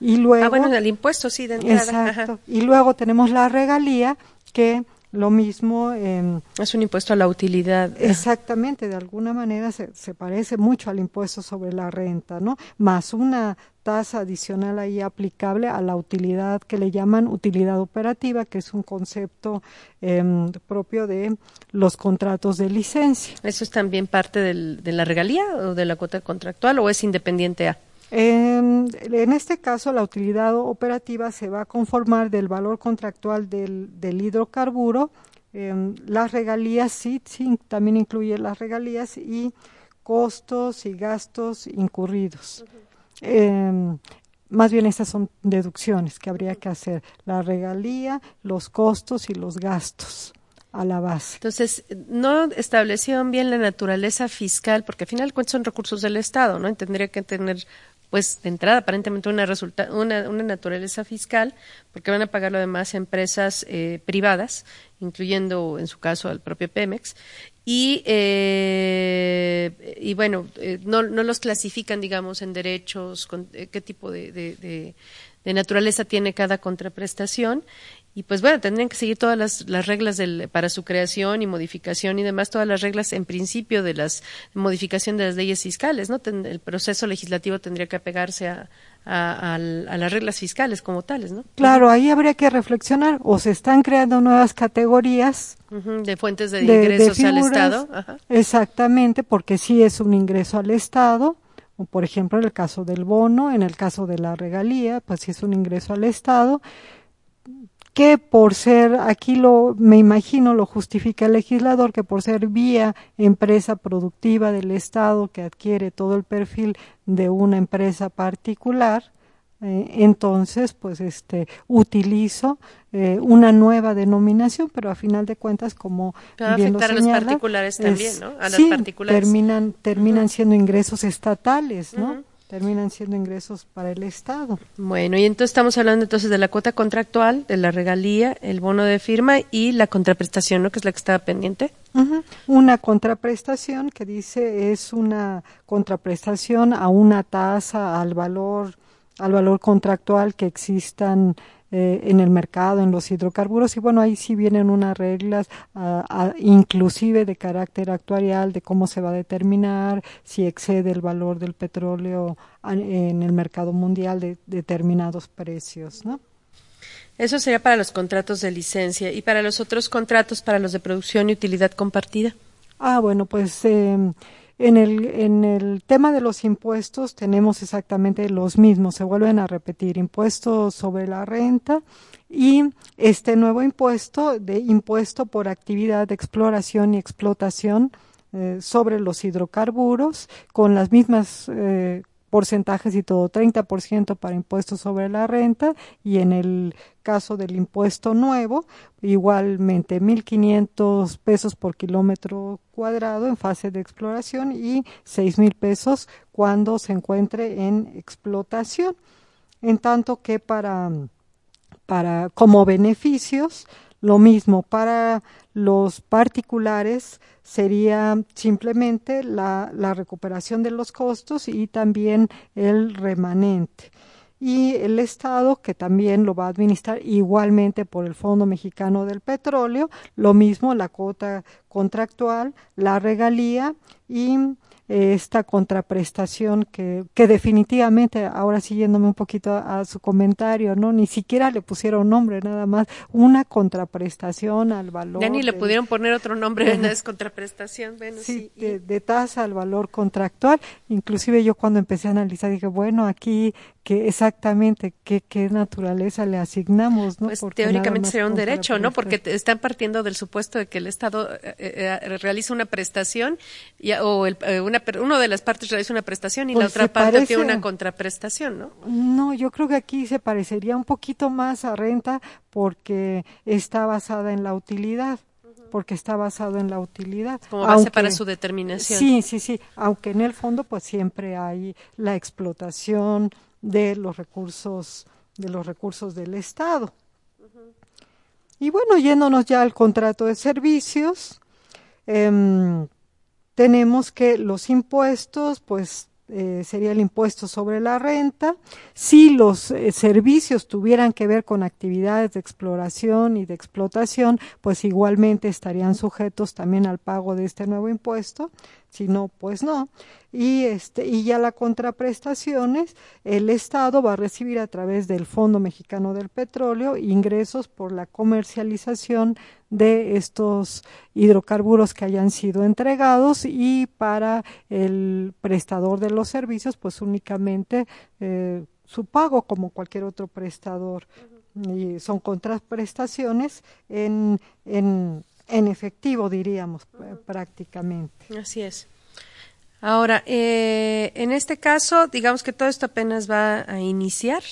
Y luego, ah, bueno, al impuesto sí, de entrada. Exacto. Y luego tenemos la regalía que lo mismo. es un impuesto a la utilidad. Exactamente, de alguna manera se, se, parece mucho al impuesto sobre la renta, ¿no? Más una tasa adicional ahí aplicable a la utilidad que le llaman utilidad operativa, que es un concepto eh, propio de los contratos de licencia. ¿Eso es también parte del, de la regalía o de la cuota contractual o es independiente a? En, en, este caso, la utilidad operativa se va a conformar del valor contractual del, del hidrocarburo, eh, las regalías, sí, sí, también incluye las regalías y costos y gastos incurridos. eh, más bien estas son deducciones que habría que hacer, la regalía, los costos y los gastos a la base. Entonces, no establecieron bien la naturaleza fiscal, porque al final cuentas son recursos del Estado, ¿no? Y tendría que tener pues de entrada aparentemente una, una, naturaleza fiscal, porque van a pagar lo demás empresas eh, privadas, incluyendo en su caso al propio Pemex, y, eh, y bueno, eh, no, no, los clasifican, digamos, en derechos, con, eh, qué tipo de, de, naturaleza tiene cada contraprestación, y pues bueno, tendrían que seguir todas las, las reglas del, para su creación y modificación y demás, todas las reglas en principio de las modificación de las leyes fiscales, ¿no? Ten, el proceso legislativo tendría que apegarse a, a, a, a, las reglas fiscales como tales, ¿no? Claro, ahí habría que reflexionar, o se están creando nuevas categorías uh -huh, de fuentes de, de ingresos de figuras, al Estado. Ajá. Exactamente, porque sí es un ingreso al Estado, o por ejemplo en el caso del bono, en el caso de la regalía, pues sí es un ingreso al Estado, que por ser, aquí lo, me imagino, lo justifica el legislador, que por ser vía empresa productiva del Estado que adquiere todo el perfil de una empresa particular, eh, entonces, pues, este, utilizo eh, una nueva denominación, pero a final de cuentas, como Va bien afectar lo a los particulares es, también, ¿no? A sí, las particulares. terminan, terminan uh -huh. siendo ingresos estatales, ¿no? Uh -huh terminan siendo ingresos para el Estado. Bueno, y entonces estamos hablando entonces de la cuota contractual, de la regalía, el bono de firma y la contraprestación, ¿no? Que es la que estaba pendiente. Uh -huh. Una contraprestación que dice es una contraprestación a una tasa, al valor al valor contractual que existan eh, en el mercado, en los hidrocarburos, y bueno, ahí sí vienen unas reglas, inclusive de carácter actuarial, de cómo se va a determinar si excede el valor del petróleo en el mercado mundial de determinados precios, ¿no? Eso sería para los contratos de licencia y para los otros contratos, para los de producción y utilidad compartida. Ah, bueno, pues eh, en el, en el tema de los impuestos tenemos exactamente los mismos, se vuelven a repetir, impuestos sobre la renta y este nuevo impuesto de impuesto por actividad de exploración y explotación eh, sobre los hidrocarburos con las mismas eh, porcentajes y todo, 30% para impuestos sobre la renta y en el caso del impuesto nuevo, igualmente 1.500 pesos por kilómetro cuadrado en fase de exploración y 6.000 pesos cuando se encuentre en explotación. En tanto que para, para como beneficios, lo mismo para los particulares sería simplemente la, recuperación de los costos y también el remanente. Y el Estado, que también lo va a administrar igualmente por el Fondo Mexicano del Petróleo, lo mismo la cuota contractual, la regalía y esta contraprestación que, que definitivamente, ahora siguiéndome un poquito a, su comentario, ¿no? Ni siquiera le pusieron nombre, nada más, una contraprestación al valor. Ya ni le pudieron poner otro nombre, es contraprestación, bueno, sí. De, tasa al valor contractual. Inclusive yo cuando empecé a analizar dije, bueno, aquí que exactamente qué, qué naturaleza le asignamos, ¿no? Pues teóricamente sería un derecho, ¿no? Porque están partiendo del supuesto de que el Estado eh, eh, realiza una prestación y, o el, eh, una, uno de las partes realiza una prestación y la pues otra parte tiene una contraprestación, ¿no? No, yo creo que aquí se parecería un poquito más a renta porque está basada en la utilidad porque está basado en la utilidad. Como base para su determinación. Sí, sí, sí, aunque en el fondo pues siempre hay la explotación de los recursos de los recursos del Estado. Y bueno, yéndonos ya al contrato de servicios, eh, tenemos que los impuestos, pues eh, sería el impuesto sobre la renta. Si los eh, servicios tuvieran que ver con actividades de exploración y de explotación, pues igualmente estarían sujetos también al pago de este nuevo impuesto si no, pues no. Y, este, y ya la contraprestaciones, el Estado va a recibir a través del Fondo Mexicano del Petróleo ingresos por la comercialización de estos hidrocarburos que hayan sido entregados y para el prestador de los servicios, pues únicamente eh, su pago como cualquier otro prestador. Y son contraprestaciones en, en en efectivo, diríamos, prácticamente. Así es. Ahora, eh, en este caso, digamos que todo esto apenas va a iniciar,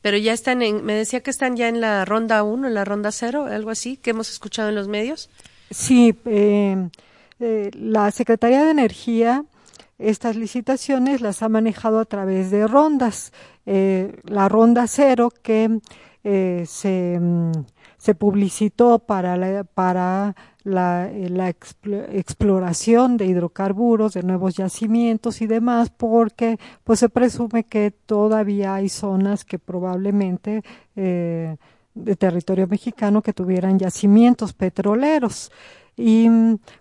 pero ya están en, me decía que están ya en la ronda 1, en la ronda 0, algo así, que hemos escuchado en los medios. Sí, eh, eh, la Secretaría de Energía estas licitaciones las ha manejado a través de rondas. la ronda 0 que se mm, se publicitó para la, para la, eh, exploración de hidrocarburos, de nuevos yacimientos y demás, porque pues se presume que todavía hay zonas que probablemente eh, de territorio mexicano que tuvieran yacimientos petroleros. Y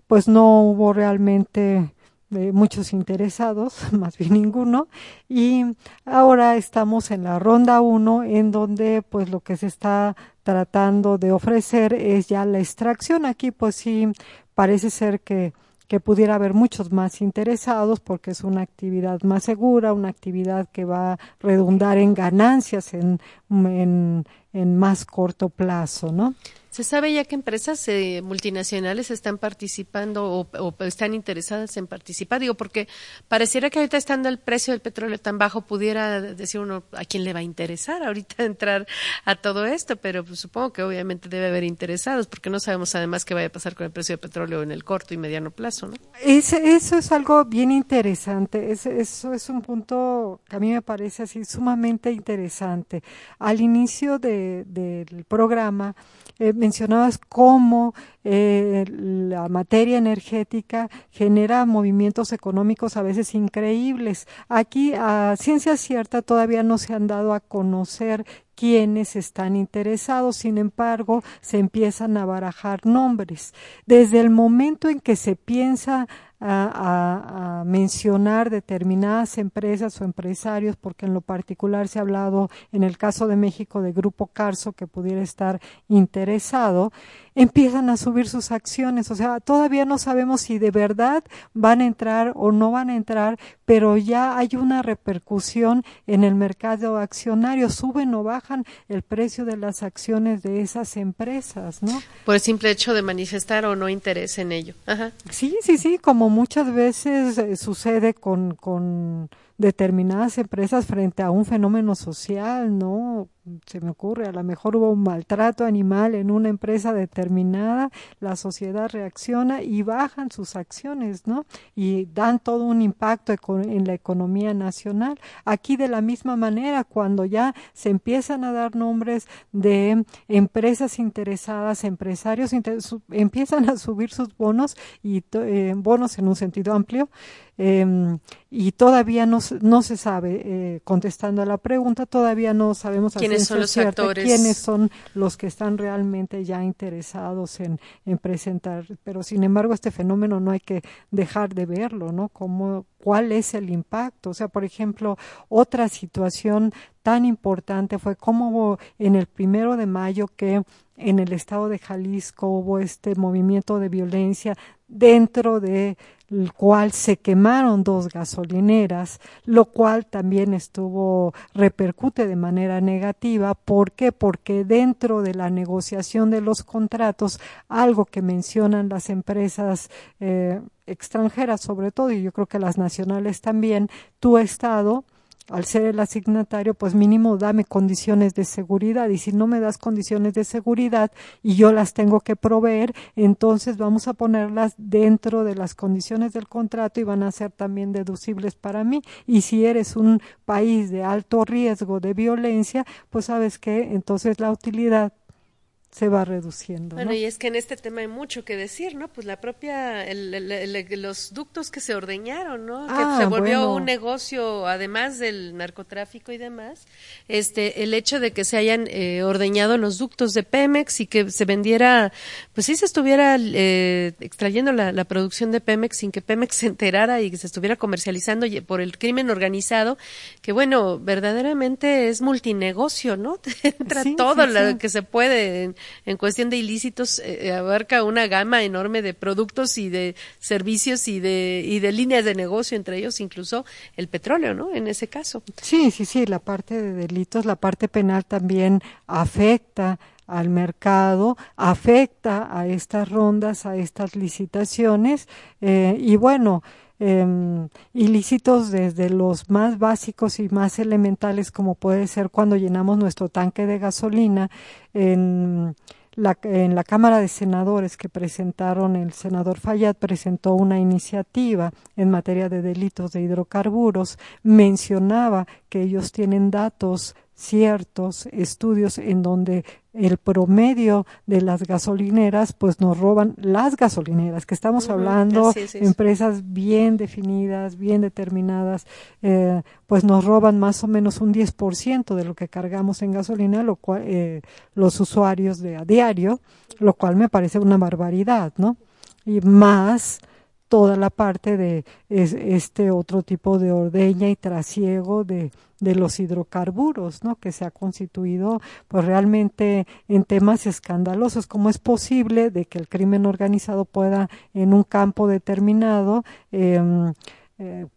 pues no hubo realmente de muchos interesados, más bien ninguno, y ahora estamos en la ronda 1 en donde pues lo que se está tratando de ofrecer es ya la extracción. Aquí pues sí parece ser que que pudiera haber muchos más interesados porque es una actividad más segura, una actividad que va a redundar en ganancias en, en, en más corto plazo, ¿no? ¿Se sabe ya que empresas eh, multinacionales están participando o, están interesadas en participar? Digo, porque pareciera que ahorita estando el precio del petróleo tan bajo, pudiera decir uno a quién le va a interesar ahorita entrar a todo esto, pero pues, supongo que obviamente debe haber interesados, porque no sabemos además qué vaya a pasar con el precio del petróleo en el corto y mediano plazo, ¿no? eso es algo bien interesante, eso es un punto que a mí me parece así sumamente interesante. Al inicio del programa, eh, mencionabas cómo eh, la materia energética genera movimientos económicos a veces increíbles. Aquí, a ciencia cierta, todavía no se han dado a conocer quienes están interesados, sin embargo, se empiezan a barajar nombres. Desde el momento en que se piensa a, a, mencionar determinadas empresas o empresarios, porque en lo particular se ha hablado en el caso de México de Grupo Carso que pudiera estar interesado, empiezan a subir sus acciones. O sea, todavía no sabemos si de verdad van a entrar o no van a entrar, pero ya hay una repercusión en el mercado accionario. Suben o bajan el precio de las acciones de esas empresas, ¿no? Por el simple hecho de manifestar o no interés en ello. Ajá. Sí, sí, sí, como muchas veces eh, sucede con, con determinadas empresas frente a un fenómeno social, ¿no? se me ocurre, a lo mejor hubo un maltrato animal en una empresa determinada, la sociedad reacciona y bajan sus acciones, ¿no? Y dan todo un impacto en la economía nacional. Aquí de la misma manera, cuando ya se empiezan a dar nombres de empresas interesadas, empresarios empiezan a subir sus bonos y eh, bonos en un sentido amplio eh, y todavía no, no se sabe, eh, contestando a la pregunta, todavía no sabemos quiénes son los actores, quiénes son los que están realmente ya interesados en, en presentar. Pero sin embargo, este fenómeno no hay que dejar de verlo, ¿no? Como, ¿Cuál es el impacto? O sea, por ejemplo, otra situación tan importante fue cómo en el primero de mayo que en el estado de Jalisco hubo este movimiento de violencia dentro de el cual se quemaron dos gasolineras, lo cual también estuvo repercute de manera negativa. ¿Por qué? Porque dentro de la negociación de los contratos, algo que mencionan las empresas eh, extranjeras sobre todo, y yo creo que las nacionales también, tu Estado al ser el asignatario, pues mínimo dame condiciones de seguridad y si no me das condiciones de seguridad y yo las tengo que proveer, entonces vamos a ponerlas dentro de las condiciones del contrato y van a ser también deducibles para mí. Y si eres un país de alto riesgo de violencia, pues sabes que entonces la utilidad se va reduciendo. Bueno, y es que en este tema hay mucho que decir, ¿no? Pues la propia, el, el, los ductos que se ordeñaron, ¿no? Ah, que se volvió bueno. un negocio, además del narcotráfico y demás, este, el hecho de que se hayan eh, ordeñado los ductos de Pemex y que se vendiera, pues sí se estuviera eh, extrayendo la, la, producción de Pemex sin que Pemex se enterara y que se estuviera comercializando por el crimen organizado, que bueno, verdaderamente es multinegocio, ¿no? Entra Sí, todo sí, lo sí. que se puede en, cuestión de ilícitos eh, abarca una gama enorme de productos y de servicios y de y de líneas de negocio entre ellos incluso el petróleo no en ese caso. Sí, sí, sí, la parte de delitos, la parte penal también afecta al mercado, afecta a estas rondas, a estas licitaciones eh, y bueno, eh, ilícitos desde los más básicos y más elementales como puede ser cuando llenamos nuestro tanque de gasolina en la, en la Cámara de Senadores que presentaron, el senador Fayad presentó una iniciativa en materia de delitos de hidrocarburos, mencionaba que ellos tienen datos ciertos estudios en donde el promedio de las gasolineras pues nos roban las gasolineras que estamos hablando es empresas bien definidas bien determinadas eh, pues nos roban más o menos un 10% de lo que cargamos en gasolina lo cual eh, los usuarios de a diario lo cual me parece una barbaridad no y más toda la parte de es, este otro tipo de ordeña y trasiego de, de los hidrocarburos, ¿no? Que se ha constituido, pues realmente en temas escandalosos. ¿Cómo es posible de que el crimen organizado pueda en un campo determinado eh, eh,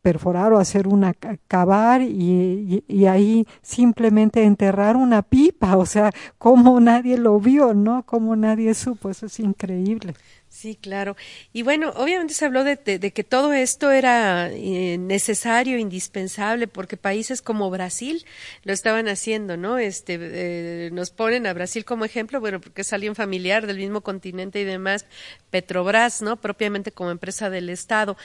perforar o hacer una cavar y, y, y, ahí simplemente enterrar una pipa, o sea, como nadie lo vio, ¿no? Como nadie supo, eso es increíble. Sí, claro. Y bueno, obviamente se habló de, que todo esto era eh, necesario, indispensable, porque países como Brasil lo estaban haciendo, ¿no? Este, eh, nos ponen a Brasil como ejemplo, bueno, porque es alguien familiar del mismo continente y demás, Petrobras, ¿no? Propiamente como empresa del Estado.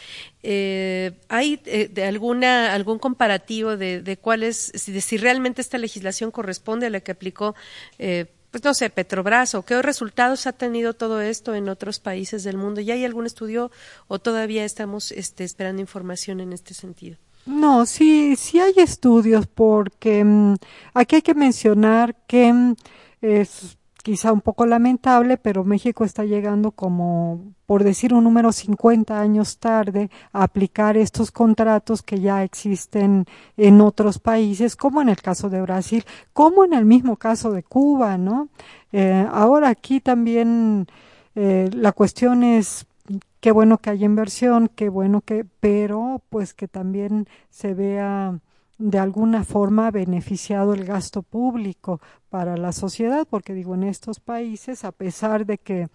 Eh, ¿Hay eh, de alguna algún comparativo de, de cuál es, si, si realmente esta legislación corresponde a la que aplicó eh, pues no sé, Petrobras o qué resultados ha tenido todo esto en otros países del mundo. ¿Ya hay algún estudio o todavía estamos este, esperando información en este sentido? No, sí, sí hay estudios porque mm, aquí hay que mencionar que mm, es quizá un poco lamentable, pero México está llegando como, por decir un número, 50 años tarde a aplicar estos contratos que ya existen en otros países, como en el caso de Brasil, como en el mismo caso de Cuba, ¿no? Eh, ahora aquí también eh, la cuestión es qué bueno que haya inversión, qué bueno que, pero pues que también se vea de alguna forma beneficiado el gasto público para la sociedad, porque digo, en estos países, a pesar de que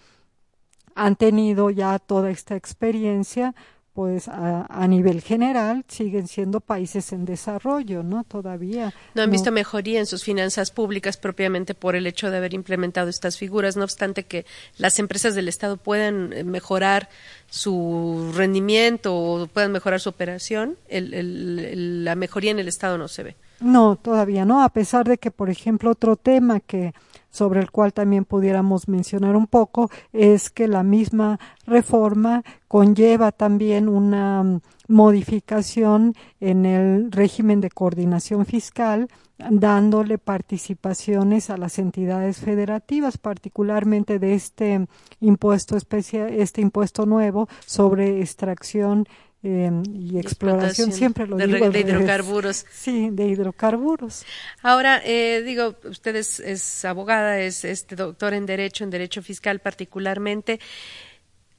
han tenido ya toda esta experiencia, pues a, nivel general siguen siendo países en desarrollo, ¿no? Todavía. No han visto mejoría en sus finanzas públicas propiamente por el hecho de haber implementado estas figuras, no obstante que las empresas del Estado puedan eh, mejorar su rendimiento o puedan mejorar su operación, la mejoría en el Estado no se ve. No, todavía no, a pesar de que, por ejemplo, otro tema que sobre el cual también pudiéramos mencionar un poco es que la misma reforma conlleva también una mm, modificación en el régimen de coordinación fiscal dándole participaciones a las entidades federativas, particularmente de este impuesto especial, este impuesto nuevo sobre extracción Em, y exploración, siempre lo de, digo. De hidrocarburos. Sí, de hidrocarburos. Ahora, eh, digo, usted es, abogada, es este doctor en Derecho, en Derecho Fiscal particularmente.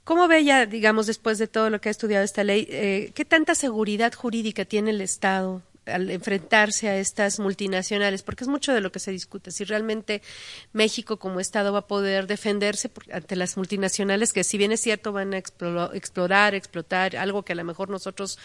¿Cómo ve ya, digamos, después de todo lo que ha estudiado esta ley, eh, qué tanta seguridad jurídica tiene el Estado al enfrentarse a estas multinacionales, porque es mucho de lo que se discute, si realmente México como Estado va a poder defenderse ante las multinacionales, que si bien es cierto van a explorar, explotar algo que a lo mejor nosotros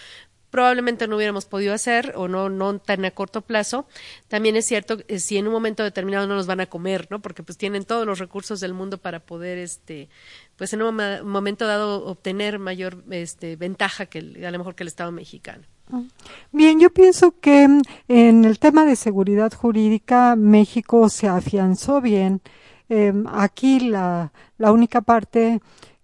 probablemente no hubiéramos podido hacer o no no tan a corto plazo. También es cierto que si en un momento determinado no nos van a comer, ¿no? Porque pues tienen todos los recursos del mundo para poder este pues en un momento dado obtener mayor este ventaja que a lo mejor que el Estado mexicano. Bien, yo pienso que mm, en el tema de seguridad jurídica México se afianzó bien. Em, aquí la, la única parte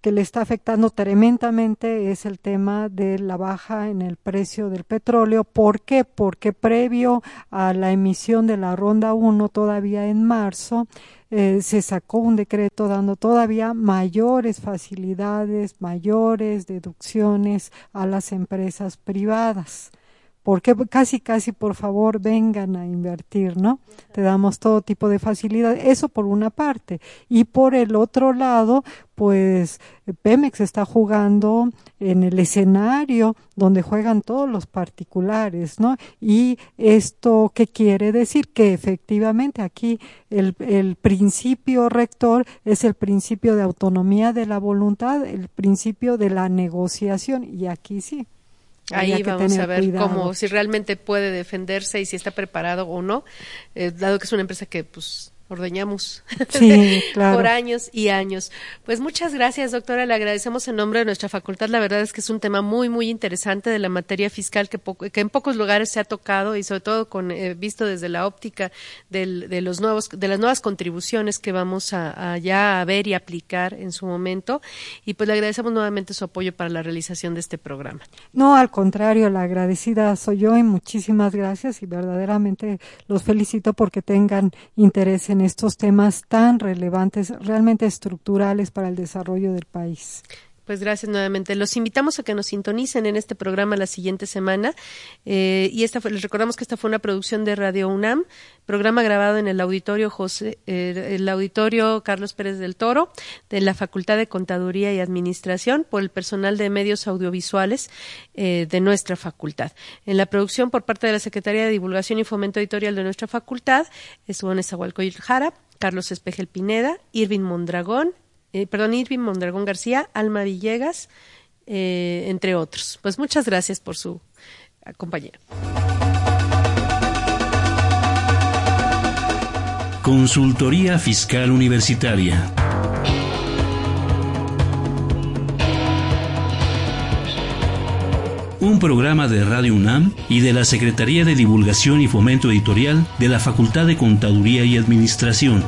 que le está afectando tremendamente es el tema de la baja en el precio del petróleo. ¿Por qué? Porque previo a la emisión de la ronda 1, todavía en marzo, eh, se sacó un decreto dando todavía mayores facilidades, mayores deducciones a las empresas privadas porque casi casi por favor vengan a invertir, ¿no? Te damos todo tipo de facilidad, eso por una parte. Y por el otro lado, pues Pemex está jugando en el escenario donde juegan todos los particulares, ¿no? Y esto, ¿qué quiere decir? Que efectivamente aquí el, el principio rector es el principio de autonomía de la voluntad, el principio de la negociación, y aquí sí. Ahí vamos a ver cómo, si realmente puede defenderse y si está preparado o no, eh, dado que es una empresa que pues ordeñamos por años y años. Pues muchas gracias, doctora. Le agradecemos en nombre de nuestra facultad. La verdad es que es un tema muy, muy interesante de la materia fiscal que, que en pocos lugares se ha tocado y sobre todo con eh, visto desde la óptica de los nuevos, de las nuevas contribuciones que vamos a, ya a ver y aplicar en su momento. Y pues le agradecemos nuevamente su apoyo para la realización de este programa. No, al contrario, la agradecida soy yo y muchísimas gracias y verdaderamente los felicito porque tengan interés en en estos temas tan relevantes, realmente estructurales para el desarrollo del país. Pues gracias nuevamente. Los invitamos a que nos sintonicen en este programa la siguiente semana. Eh, y esta les recordamos que esta fue una producción de Radio UNAM, programa grabado en el auditorio José, eh, el auditorio Carlos Pérez del Toro de la Facultad de Contaduría y Administración por el personal de medios audiovisuales eh, de nuestra facultad. En la producción por parte de la Secretaría de Divulgación y Fomento Editorial de nuestra facultad estuvo Nezahualcóyotl Jara, Carlos Espejel Pineda, Irving Mondragón, eh, perdón, Irving Mondragón García, Alma Villegas, eh, entre otros. Pues muchas gracias por su compañía. Consultoría Fiscal Universitaria. Un programa de Radio UNAM y de la Secretaría de Divulgación y Fomento Editorial de la Facultad de Contaduría y Administración.